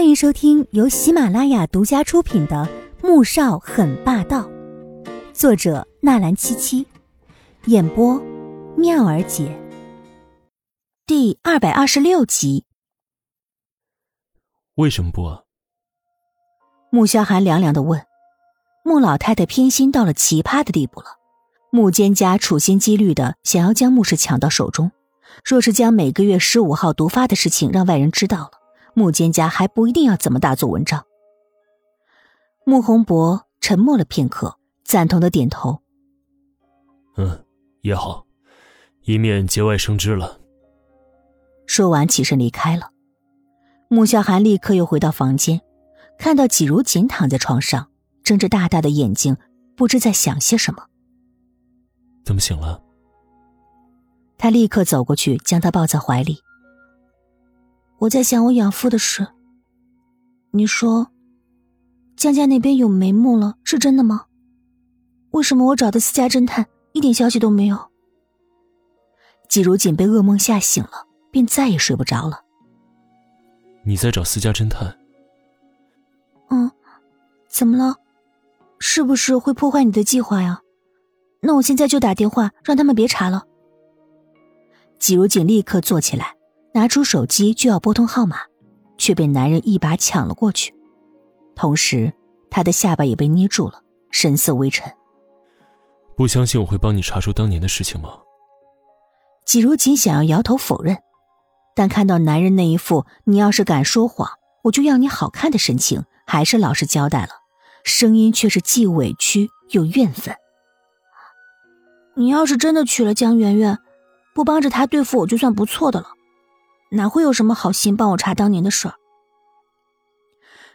欢迎收听由喜马拉雅独家出品的《穆少很霸道》，作者纳兰七七，演播妙儿姐。第二百二十六集。为什么不啊？穆萧寒凉凉的问。穆老太太偏心到了奇葩的地步了。穆坚家处心积虑的想要将穆氏抢到手中，若是将每个月十五号毒发的事情让外人知道了。穆坚家还不一定要怎么大做文章。穆宏博沉默了片刻，赞同的点头：“嗯，也好，以免节外生枝了。”说完起身离开了。穆萧寒立刻又回到房间，看到季如锦躺在床上，睁着大大的眼睛，不知在想些什么。怎么醒了？他立刻走过去，将她抱在怀里。我在想我养父的事。你说，江家那边有眉目了，是真的吗？为什么我找的私家侦探一点消息都没有？季如锦被噩梦吓醒了，便再也睡不着了。你在找私家侦探？嗯，怎么了？是不是会破坏你的计划呀？那我现在就打电话让他们别查了。季如锦立刻坐起来。拿出手机就要拨通号码，却被男人一把抢了过去，同时他的下巴也被捏住了，神色微沉。不相信我会帮你查出当年的事情吗？季如锦想要摇头否认，但看到男人那一副“你要是敢说谎，我就要你好看”的神情，还是老实交代了，声音却是既委屈又怨愤。你要是真的娶了江媛媛，不帮着她对付我就算不错的了。哪会有什么好心帮我查当年的事儿？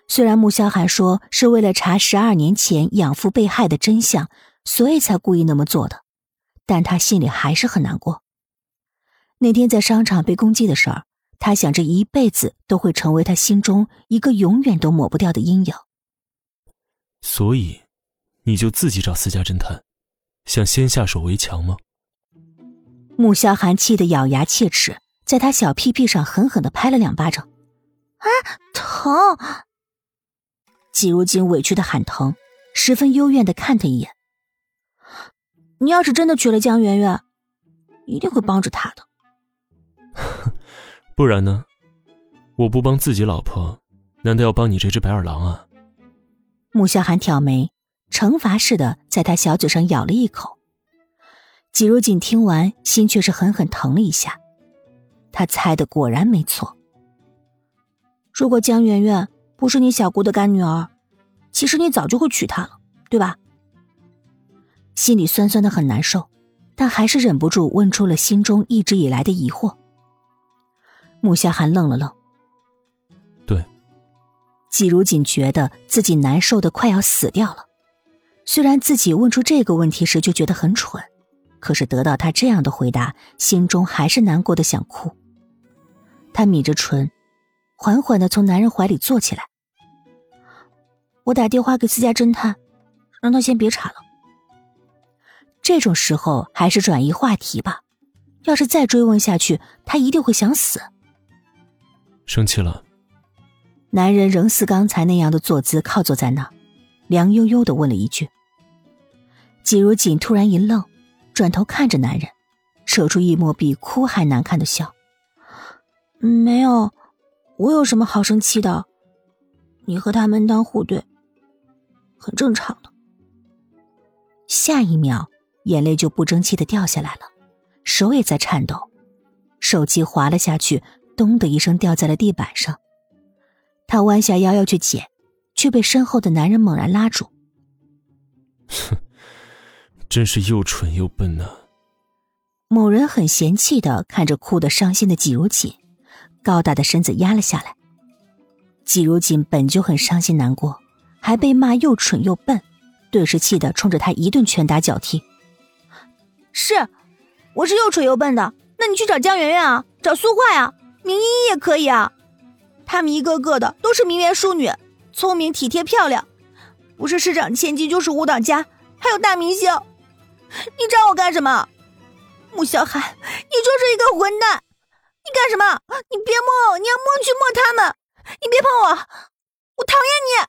虽然穆萧寒说是为了查十二年前养父被害的真相，所以才故意那么做的，但他心里还是很难过。那天在商场被攻击的事儿，他想这一辈子都会成为他心中一个永远都抹不掉的阴影。所以，你就自己找私家侦探，想先下手为强吗？穆萧寒气得咬牙切齿。在他小屁屁上狠狠的拍了两巴掌，啊，疼！季如锦委屈的喊疼，十分幽怨的看他一眼。你要是真的娶了江媛媛，一定会帮着他的。不然呢？我不帮自己老婆，难道要帮你这只白眼狼啊？穆萧寒挑眉，惩罚似的在他小嘴上咬了一口。季如锦听完，心却是狠狠疼了一下。他猜的果然没错。如果江媛媛不是你小姑的干女儿，其实你早就会娶她了，对吧？心里酸酸的很难受，但还是忍不住问出了心中一直以来的疑惑。穆夏寒愣了愣，对。季如锦觉得自己难受的快要死掉了，虽然自己问出这个问题时就觉得很蠢，可是得到他这样的回答，心中还是难过的想哭。他抿着唇，缓缓的从男人怀里坐起来。我打电话给私家侦探，让他先别查了。这种时候还是转移话题吧，要是再追问下去，他一定会想死。生气了？男人仍似刚才那样的坐姿，靠坐在那儿，凉悠悠的问了一句。季如锦突然一愣，转头看着男人，扯出一抹比哭还难看的笑。没有，我有什么好生气的？你和他门当户对，很正常的。下一秒，眼泪就不争气的掉下来了，手也在颤抖，手机滑了下去，咚的一声掉在了地板上。他弯下腰要去捡，却被身后的男人猛然拉住。哼，真是又蠢又笨呢。某人很嫌弃的看着哭得伤心的季如锦。高大的身子压了下来。季如锦本就很伤心难过，还被骂又蠢又笨，顿时气得冲着他一顿拳打脚踢。是，我是又蠢又笨的，那你去找江圆圆啊，找苏画呀，明依依也可以啊。他们一个个的都是名媛淑女，聪明体贴漂亮，不是市长千金就是舞蹈家，还有大明星。你找我干什么？穆小寒，你就是一个混蛋！你干什么？你别摸！你要摸去摸他们！你别碰我，我讨厌你。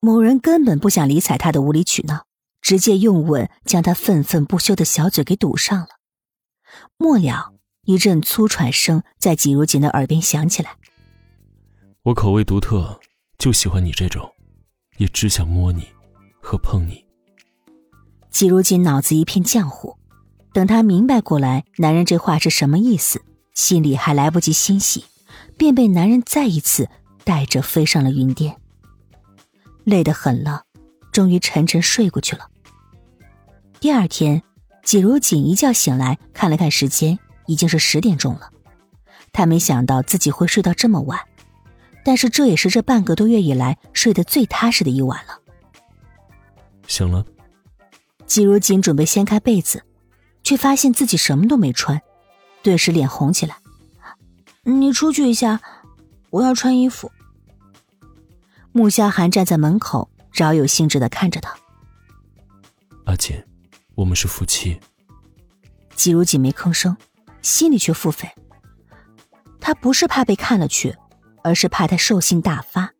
某人根本不想理睬他的无理取闹，直接用吻将他愤愤不休的小嘴给堵上了。末了，一阵粗喘声在季如锦的耳边响起来。我口味独特，就喜欢你这种，也只想摸你和碰你。季如锦脑子一片浆糊，等他明白过来，男人这话是什么意思，心里还来不及欣喜，便被男人再一次带着飞上了云巅。累得很了，终于沉沉睡过去了。第二天，季如锦一觉醒来，看了看时间，已经是十点钟了。他没想到自己会睡到这么晚，但是这也是这半个多月以来睡得最踏实的一晚了。醒了。季如锦准备掀开被子，却发现自己什么都没穿，顿时脸红起来。你出去一下，我要穿衣服。穆萧寒站在门口，饶有兴致的看着他。阿锦，我们是夫妻。季如锦没吭声，心里却腹诽。他不是怕被看了去，而是怕他兽性大发，